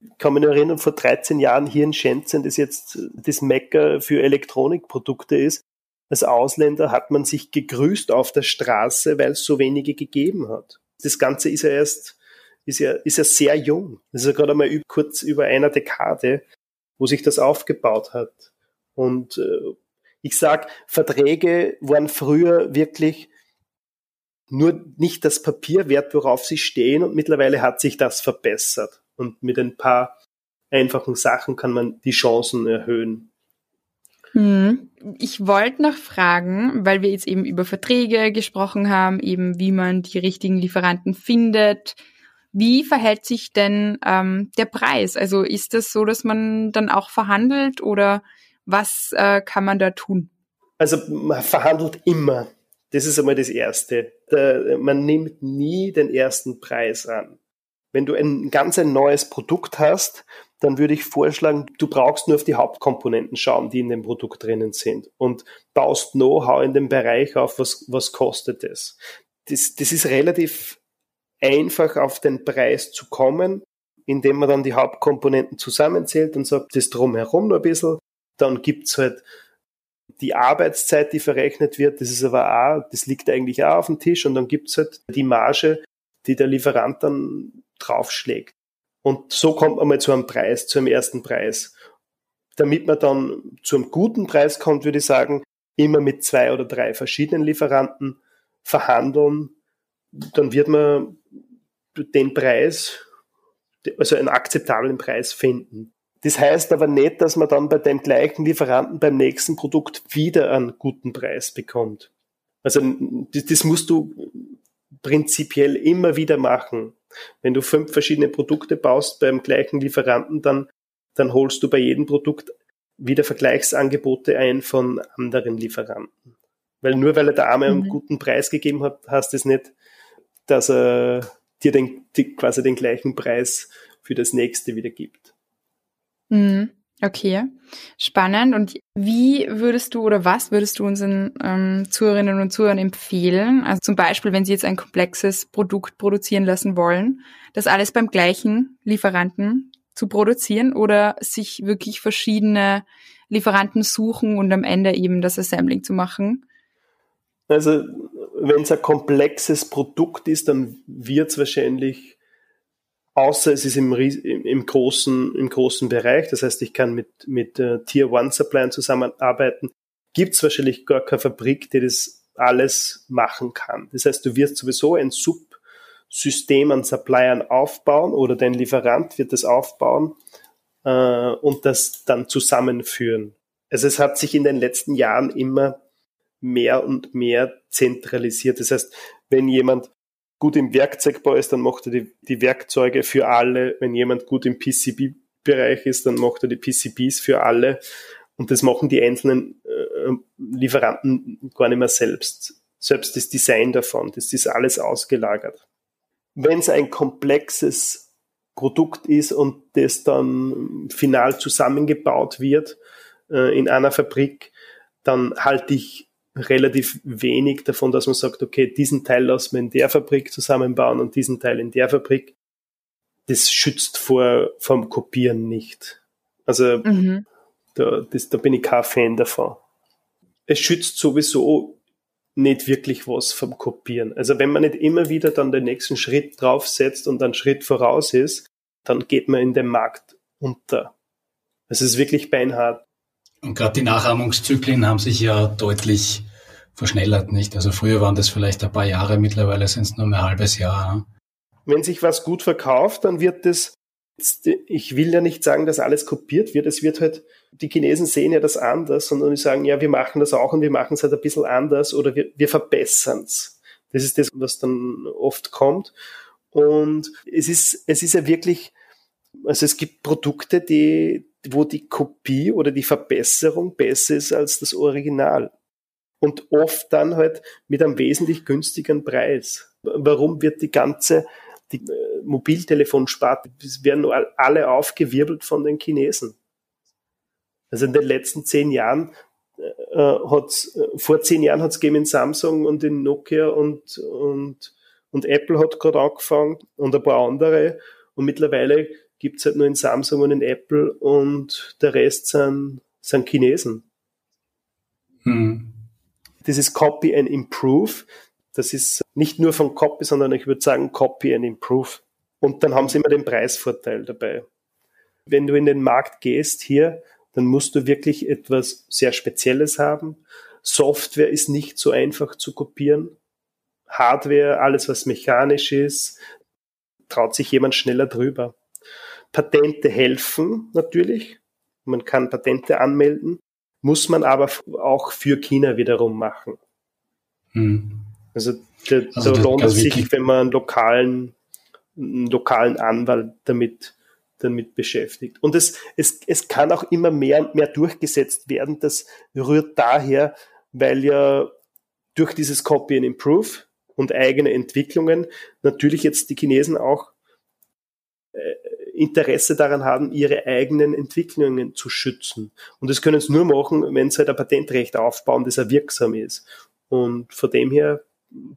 Ich kann mich nur erinnern, vor 13 Jahren hier in Shenzhen, das jetzt das Mecker für Elektronikprodukte ist, als Ausländer hat man sich gegrüßt auf der Straße, weil es so wenige gegeben hat. Das Ganze ist ja erst, ist ja, ist ja sehr jung. Das ist ja gerade einmal kurz über einer Dekade, wo sich das aufgebaut hat. Und äh, ich sag, Verträge waren früher wirklich nur nicht das Papier wert, worauf sie stehen und mittlerweile hat sich das verbessert. Und mit ein paar einfachen Sachen kann man die Chancen erhöhen. Hm. Ich wollte noch fragen, weil wir jetzt eben über Verträge gesprochen haben, eben wie man die richtigen Lieferanten findet. Wie verhält sich denn ähm, der Preis? Also ist das so, dass man dann auch verhandelt oder was äh, kann man da tun? Also man verhandelt immer. Das ist einmal das Erste. Der, man nimmt nie den ersten Preis an. Wenn du ein ganz ein neues Produkt hast, dann würde ich vorschlagen, du brauchst nur auf die Hauptkomponenten schauen, die in dem Produkt drinnen sind und baust Know-how in dem Bereich auf, was, was kostet es. Das, das ist relativ einfach auf den Preis zu kommen, indem man dann die Hauptkomponenten zusammenzählt und sagt, das drumherum nur ein bisschen. Dann gibt's halt die Arbeitszeit, die verrechnet wird, das ist aber auch, das liegt eigentlich auch auf dem Tisch und dann gibt's halt die Marge, die der Lieferant dann draufschlägt. Und so kommt man mal zu einem Preis, zu einem ersten Preis. Damit man dann zu einem guten Preis kommt, würde ich sagen, immer mit zwei oder drei verschiedenen Lieferanten verhandeln. Dann wird man den Preis, also einen akzeptablen Preis finden. Das heißt aber nicht, dass man dann bei dem gleichen Lieferanten beim nächsten Produkt wieder einen guten Preis bekommt. Also das, das musst du prinzipiell immer wieder machen. Wenn du fünf verschiedene Produkte baust beim gleichen Lieferanten, dann, dann holst du bei jedem Produkt wieder Vergleichsangebote ein von anderen Lieferanten. Weil nur weil er der Arme einen mhm. guten Preis gegeben hat, heißt es das nicht, dass er dir den, die, quasi den gleichen Preis für das nächste wieder gibt. Mhm. Okay, spannend. Und wie würdest du oder was würdest du unseren ähm, Zuhörerinnen und Zuhörern empfehlen? Also zum Beispiel, wenn sie jetzt ein komplexes Produkt produzieren lassen wollen, das alles beim gleichen Lieferanten zu produzieren oder sich wirklich verschiedene Lieferanten suchen und am Ende eben das Assembling zu machen? Also wenn es ein komplexes Produkt ist, dann wird es wahrscheinlich außer es ist im, im, großen, im großen Bereich, das heißt, ich kann mit, mit uh, Tier One Suppliern zusammenarbeiten, gibt es wahrscheinlich gar keine Fabrik, die das alles machen kann. Das heißt, du wirst sowieso ein Subsystem an Suppliern aufbauen oder dein Lieferant wird das aufbauen äh, und das dann zusammenführen. Also es hat sich in den letzten Jahren immer mehr und mehr zentralisiert. Das heißt, wenn jemand gut im Werkzeugbau ist, dann macht er die, die Werkzeuge für alle. Wenn jemand gut im PCB-Bereich ist, dann macht er die PCBs für alle. Und das machen die einzelnen äh, Lieferanten gar nicht mehr selbst. Selbst das Design davon, das ist alles ausgelagert. Wenn es ein komplexes Produkt ist und das dann final zusammengebaut wird äh, in einer Fabrik, dann halte ich relativ wenig davon, dass man sagt, okay, diesen Teil lassen wir in der Fabrik zusammenbauen und diesen Teil in der Fabrik. Das schützt vor vom Kopieren nicht. Also mhm. da, das, da bin ich kein Fan davon. Es schützt sowieso nicht wirklich was vom Kopieren. Also wenn man nicht immer wieder dann den nächsten Schritt draufsetzt und einen Schritt voraus ist, dann geht man in den Markt unter. Es ist wirklich beinhart. Und gerade die Nachahmungszyklen haben sich ja deutlich verschnellert, nicht? Also früher waren das vielleicht ein paar Jahre, mittlerweile sind es nur ein halbes Jahr. Ne? Wenn sich was gut verkauft, dann wird das, ich will ja nicht sagen, dass alles kopiert wird, es wird halt, die Chinesen sehen ja das anders, sondern die sagen, ja, wir machen das auch und wir machen es halt ein bisschen anders oder wir, wir verbessern es. Das ist das, was dann oft kommt. Und es ist, es ist ja wirklich, also es gibt Produkte, die, wo die Kopie oder die Verbesserung besser ist als das Original. Und oft dann halt mit einem wesentlich günstigeren Preis. Warum wird die ganze die äh, Mobiltelefonsparte, werden alle aufgewirbelt von den Chinesen. Also in den letzten zehn Jahren äh, hat's, äh, vor zehn Jahren hat es gegeben in Samsung und in Nokia und, und, und Apple hat gerade angefangen und ein paar andere. Und mittlerweile gibt's halt nur in Samsung und in Apple und der Rest sind, sind Chinesen. Hm. Das ist Copy and Improve. Das ist nicht nur von Copy, sondern ich würde sagen Copy and Improve. Und dann haben sie immer den Preisvorteil dabei. Wenn du in den Markt gehst hier, dann musst du wirklich etwas sehr Spezielles haben. Software ist nicht so einfach zu kopieren. Hardware, alles was mechanisch ist, traut sich jemand schneller drüber. Patente helfen natürlich. Man kann Patente anmelden, muss man aber auch für China wiederum machen. Hm. Also, der, also da lohnt es sich, wenn man einen lokalen einen lokalen Anwalt damit, damit beschäftigt. Und es, es, es kann auch immer mehr und mehr durchgesetzt werden. Das rührt daher, weil ja durch dieses Copy and Improve und eigene Entwicklungen natürlich jetzt die Chinesen auch Interesse daran haben, ihre eigenen Entwicklungen zu schützen. Und das können sie nur machen, wenn sie halt ein Patentrecht aufbauen, das auch wirksam ist. Und von dem her,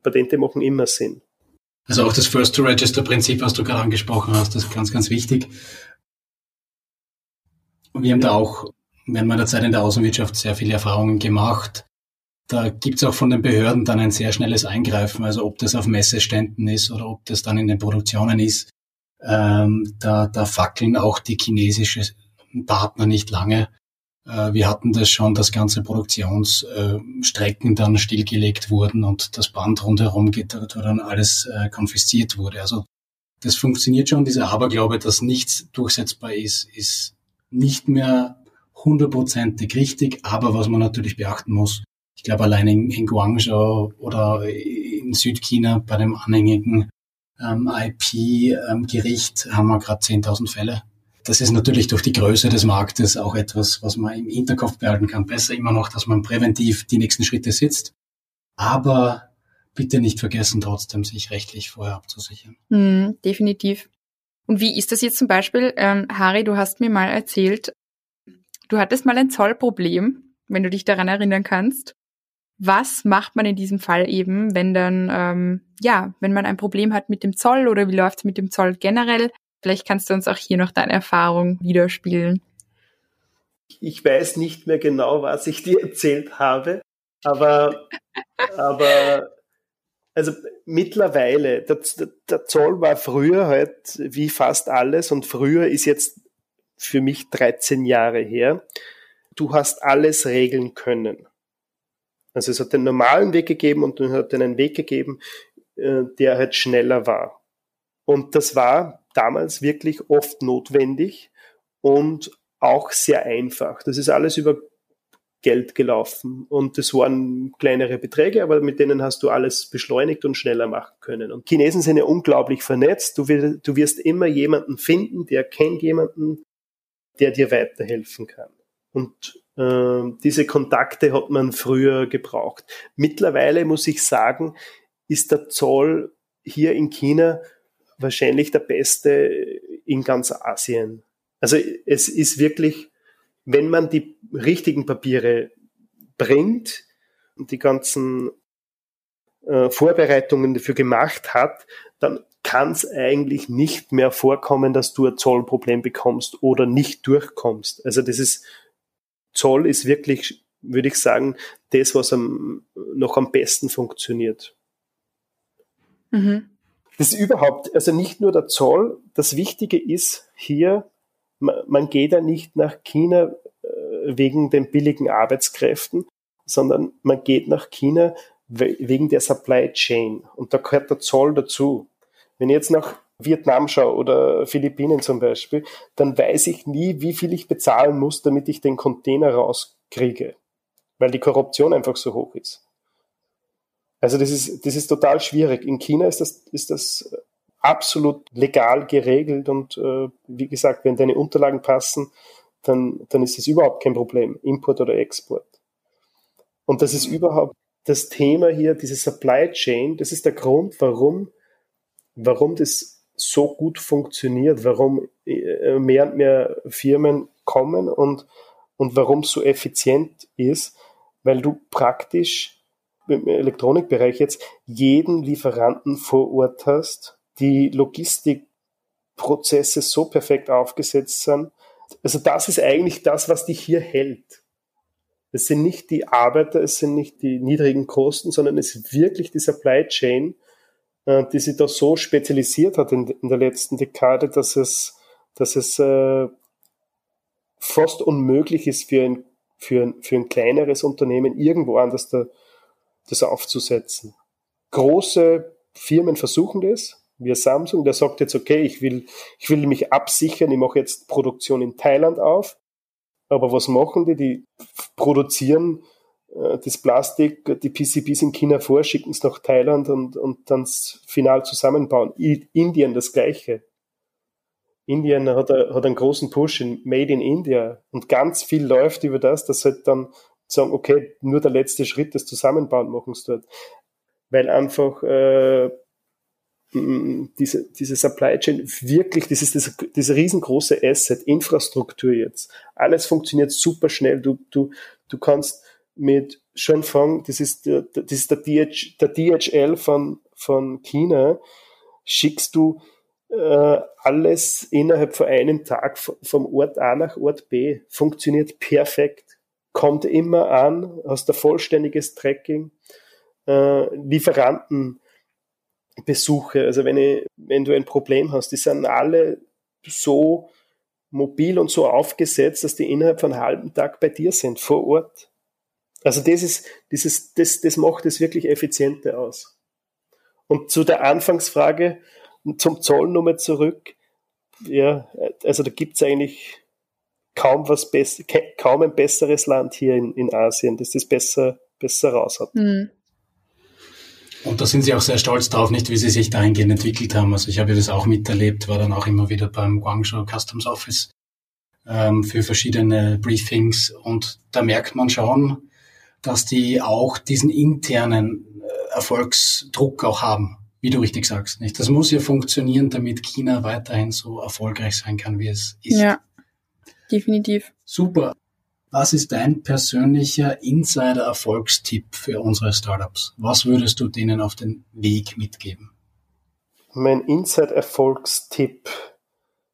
Patente machen immer Sinn. Also auch das First-to-Register-Prinzip, was du gerade angesprochen hast, das ist ganz, ganz wichtig. Wir haben da auch während meiner Zeit in der Außenwirtschaft sehr viele Erfahrungen gemacht. Da gibt es auch von den Behörden dann ein sehr schnelles Eingreifen, also ob das auf Messeständen ist oder ob das dann in den Produktionen ist. Ähm, da, da fackeln auch die chinesischen Partner nicht lange. Äh, wir hatten das schon, dass ganze Produktionsstrecken dann stillgelegt wurden und das Band rundherum geht, wo dann alles äh, konfisziert wurde. Also das funktioniert schon. Dieser Aberglaube, dass nichts durchsetzbar ist, ist nicht mehr hundertprozentig richtig. Aber was man natürlich beachten muss, ich glaube allein in, in Guangzhou oder in Südchina bei dem anhängigen ähm, IP-Gericht ähm, haben wir gerade 10.000 Fälle das ist natürlich durch die Größe des Marktes auch etwas, was man im Hinterkopf behalten kann. Besser immer noch, dass man präventiv die nächsten Schritte sitzt. Aber bitte nicht vergessen, trotzdem sich rechtlich vorher abzusichern. Mm, definitiv. Und wie ist das jetzt zum Beispiel, ähm, Harry, du hast mir mal erzählt, du hattest mal ein Zollproblem, wenn du dich daran erinnern kannst. Was macht man in diesem Fall eben, wenn dann, ähm, ja, wenn man ein Problem hat mit dem Zoll oder wie läuft es mit dem Zoll generell? Vielleicht kannst du uns auch hier noch deine Erfahrung widerspiegeln. Ich weiß nicht mehr genau, was ich dir erzählt habe, aber, aber also mittlerweile, der, der Zoll war früher halt wie fast alles und früher ist jetzt für mich 13 Jahre her. Du hast alles regeln können. Also es hat den normalen Weg gegeben und es hat einen Weg gegeben, äh, der halt schneller war. Und das war damals wirklich oft notwendig und auch sehr einfach. Das ist alles über Geld gelaufen und das waren kleinere Beträge, aber mit denen hast du alles beschleunigt und schneller machen können. Und Chinesen sind ja unglaublich vernetzt. Du, wirst, du wirst immer jemanden finden, der kennt jemanden, der dir weiterhelfen kann. Und diese Kontakte hat man früher gebraucht. Mittlerweile muss ich sagen, ist der Zoll hier in China wahrscheinlich der beste in ganz Asien. Also es ist wirklich, wenn man die richtigen Papiere bringt und die ganzen äh, Vorbereitungen dafür gemacht hat, dann kann es eigentlich nicht mehr vorkommen, dass du ein Zollproblem bekommst oder nicht durchkommst. Also das ist, Zoll ist wirklich, würde ich sagen, das, was am, noch am besten funktioniert. Mhm. Das ist überhaupt, also nicht nur der Zoll, das Wichtige ist hier, man, geht ja nicht nach China äh, wegen den billigen Arbeitskräften, sondern man geht nach China wegen der Supply Chain. Und da gehört der Zoll dazu. Wenn ich jetzt nach Vietnam schaue oder Philippinen zum Beispiel, dann weiß ich nie, wie viel ich bezahlen muss, damit ich den Container rauskriege, weil die Korruption einfach so hoch ist. Also das ist, das ist total schwierig. In China ist das, ist das absolut legal geregelt und äh, wie gesagt, wenn deine Unterlagen passen, dann, dann ist das überhaupt kein Problem, Import oder Export. Und das ist überhaupt das Thema hier, diese Supply Chain, das ist der Grund, warum, warum das so gut funktioniert, warum äh, mehr und mehr Firmen kommen und, und warum es so effizient ist, weil du praktisch im Elektronikbereich jetzt jeden Lieferanten vor Ort hast, die Logistikprozesse so perfekt aufgesetzt sind. Also das ist eigentlich das, was dich hier hält. Es sind nicht die Arbeiter, es sind nicht die niedrigen Kosten, sondern es ist wirklich die Supply Chain, äh, die sich da so spezialisiert hat in, der letzten Dekade, dass es, dass es äh, fast unmöglich ist für ein, für ein, für ein kleineres Unternehmen irgendwo anders da das aufzusetzen. Große Firmen versuchen das, wie Samsung, der sagt jetzt, okay, ich will, ich will mich absichern, ich mache jetzt Produktion in Thailand auf. Aber was machen die? Die produzieren das Plastik, die PCBs in China vor, schicken es nach Thailand und, und dann final zusammenbauen. Indien das Gleiche. Indien hat, hat einen großen Push in Made in India und ganz viel läuft über das, dass halt dann sagen, okay, nur der letzte Schritt das Zusammenbauen machen sie dort. Weil einfach äh, diese, diese Supply Chain wirklich, das ist das, diese riesengroße Asset, Infrastruktur jetzt. Alles funktioniert super schnell. Du, du, du kannst mit Shenfeng, das ist das ist der, DH, der DHL von, von China, schickst du äh, alles innerhalb von einem Tag vom Ort A nach Ort B. Funktioniert perfekt. Kommt immer an, hast ein vollständiges Tracking. Äh, Lieferantenbesuche, also wenn, ich, wenn du ein Problem hast, die sind alle so mobil und so aufgesetzt, dass die innerhalb von einem halben Tag bei dir sind, vor Ort. Also das ist, dieses, das, das macht es wirklich effizienter aus. Und zu der Anfangsfrage, zum Zoll nochmal zurück, ja, also da gibt's eigentlich kaum was besser, kaum ein besseres Land hier in, in Asien, das das besser, besser raus hat. Mhm. Und da sind Sie auch sehr stolz drauf, nicht wie Sie sich dahingehend entwickelt haben. Also ich habe das auch miterlebt, war dann auch immer wieder beim Guangzhou Customs Office ähm, für verschiedene Briefings und da merkt man schon, dass die auch diesen internen äh, Erfolgsdruck auch haben, wie du richtig sagst. Nicht? Das muss ja funktionieren, damit China weiterhin so erfolgreich sein kann, wie es ist. Ja, definitiv. Super. Was ist dein persönlicher Insider-Erfolgstipp für unsere Startups? Was würdest du denen auf den Weg mitgeben? Mein Insider-Erfolgstipp.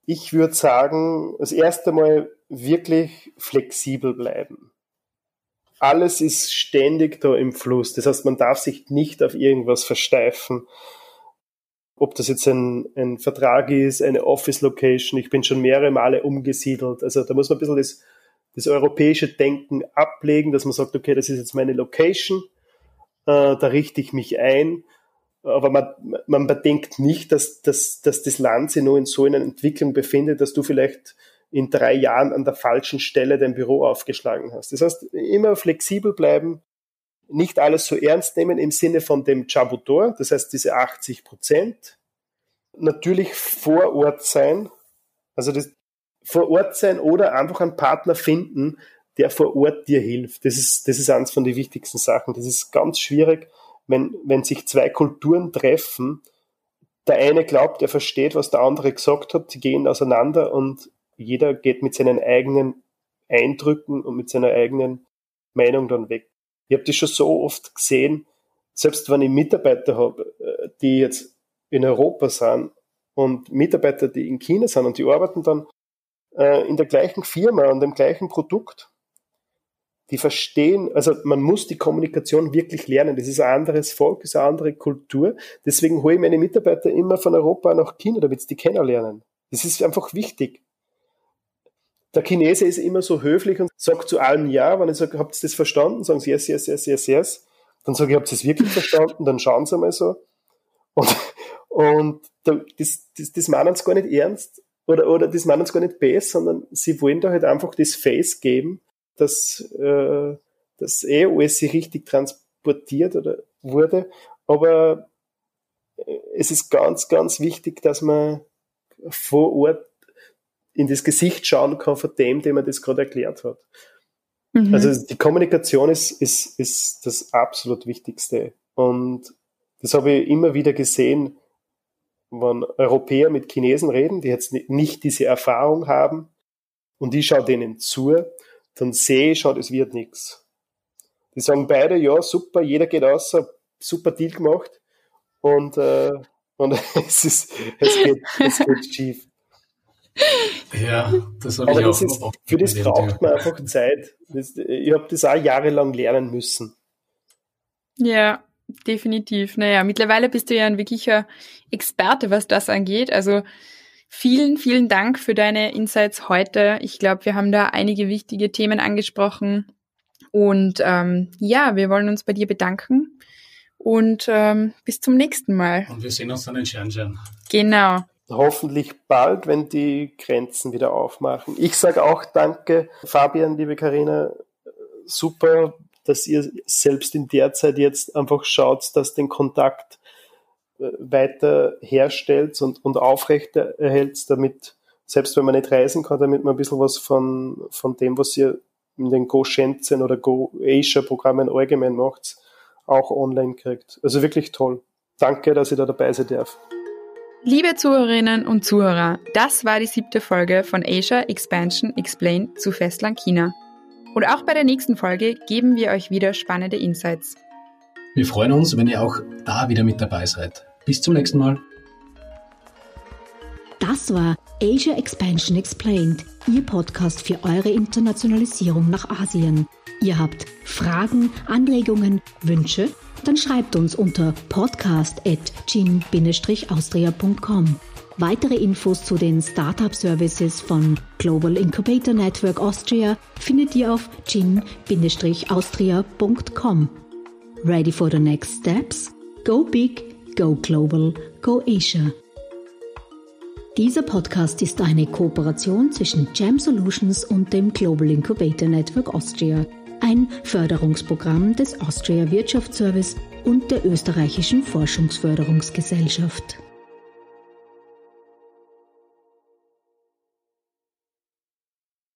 Ich würde sagen, das erste Mal wirklich flexibel bleiben alles ist ständig da im Fluss. Das heißt, man darf sich nicht auf irgendwas versteifen. Ob das jetzt ein, ein Vertrag ist, eine Office-Location, ich bin schon mehrere Male umgesiedelt. Also da muss man ein bisschen das, das europäische Denken ablegen, dass man sagt, okay, das ist jetzt meine Location, äh, da richte ich mich ein. Aber man, man bedenkt nicht, dass, dass, dass das Land sich nur in so einer Entwicklung befindet, dass du vielleicht in drei Jahren an der falschen Stelle dein Büro aufgeschlagen hast. Das heißt, immer flexibel bleiben, nicht alles so ernst nehmen im Sinne von dem Chabutor, das heißt diese 80 Prozent. Natürlich vor Ort sein, also das, vor Ort sein oder einfach einen Partner finden, der vor Ort dir hilft. Das ist, das ist eines von den wichtigsten Sachen. Das ist ganz schwierig, wenn, wenn sich zwei Kulturen treffen. Der eine glaubt, er versteht, was der andere gesagt hat, sie gehen auseinander und jeder geht mit seinen eigenen Eindrücken und mit seiner eigenen Meinung dann weg. Ich habe das schon so oft gesehen, selbst wenn ich Mitarbeiter habe, äh, die jetzt in Europa sind und Mitarbeiter, die in China sind und die arbeiten dann äh, in der gleichen Firma an dem gleichen Produkt, die verstehen, also man muss die Kommunikation wirklich lernen. Das ist ein anderes Volk, das ist eine andere Kultur. Deswegen hole ich meine Mitarbeiter immer von Europa nach China, damit sie die kennenlernen. Das ist einfach wichtig. Der Chinese ist immer so höflich und sagt zu allem Ja. Wenn ich sage, habt ihr das verstanden? Sagen sie yes, yes, yes, yes, yes. Dann sage ich, habt ihr es wirklich verstanden? Dann schauen sie mal so. Und, und das, das, das meinen sie gar nicht ernst oder, oder das meinen sie gar nicht besser, sondern sie wollen da halt einfach das Face geben, dass, äh, dass eh alles sich richtig transportiert oder wurde. Aber äh, es ist ganz, ganz wichtig, dass man vor Ort in das Gesicht schauen kann von dem, dem er das gerade erklärt hat. Mhm. Also die Kommunikation ist, ist, ist das absolut Wichtigste. Und das habe ich immer wieder gesehen, wenn Europäer mit Chinesen reden, die jetzt nicht diese Erfahrung haben, und ich schaue denen zu, dann sehe ich schon, es wird nichts. Die sagen beide, ja, super, jeder geht aus, super Deal gemacht, und, äh, und es, ist, es, geht, es geht schief. Ja, das habe ich auch. Ist, für das braucht man einfach Zeit. Das, ich habe das auch jahrelang lernen müssen. Ja, definitiv. Naja, mittlerweile bist du ja ein wirklicher Experte, was das angeht. Also vielen, vielen Dank für deine Insights heute. Ich glaube, wir haben da einige wichtige Themen angesprochen. Und ähm, ja, wir wollen uns bei dir bedanken. Und ähm, bis zum nächsten Mal. Und wir sehen uns dann in Shenzhen. Genau hoffentlich bald, wenn die Grenzen wieder aufmachen. Ich sage auch danke, Fabian, liebe Karina, super dass ihr selbst in der Zeit jetzt einfach schaut, dass den Kontakt äh, weiter herstellt und, und aufrecht erhält, damit, selbst wenn man nicht reisen kann, damit man ein bisschen was von, von dem, was ihr in den Go Shenzhen oder Go Asia Programmen allgemein macht, auch online kriegt. Also wirklich toll. Danke, dass ich da dabei sein darf. Liebe Zuhörerinnen und Zuhörer, das war die siebte Folge von Asia Expansion Explained zu Festland China. Und auch bei der nächsten Folge geben wir euch wieder spannende Insights. Wir freuen uns, wenn ihr auch da wieder mit dabei seid. Bis zum nächsten Mal. Das war Asia Expansion Explained, Ihr Podcast für eure Internationalisierung nach Asien. Ihr habt Fragen, Anregungen, Wünsche? Dann schreibt uns unter podcast.gin-austria.com. Weitere Infos zu den Startup Services von Global Incubator Network Austria findet ihr auf gin-austria.com. Ready for the next steps? Go big, go global, go Asia. Dieser Podcast ist eine Kooperation zwischen Jam Solutions und dem Global Incubator Network Austria, ein Förderungsprogramm des Austria Wirtschaftsservice und der österreichischen Forschungsförderungsgesellschaft.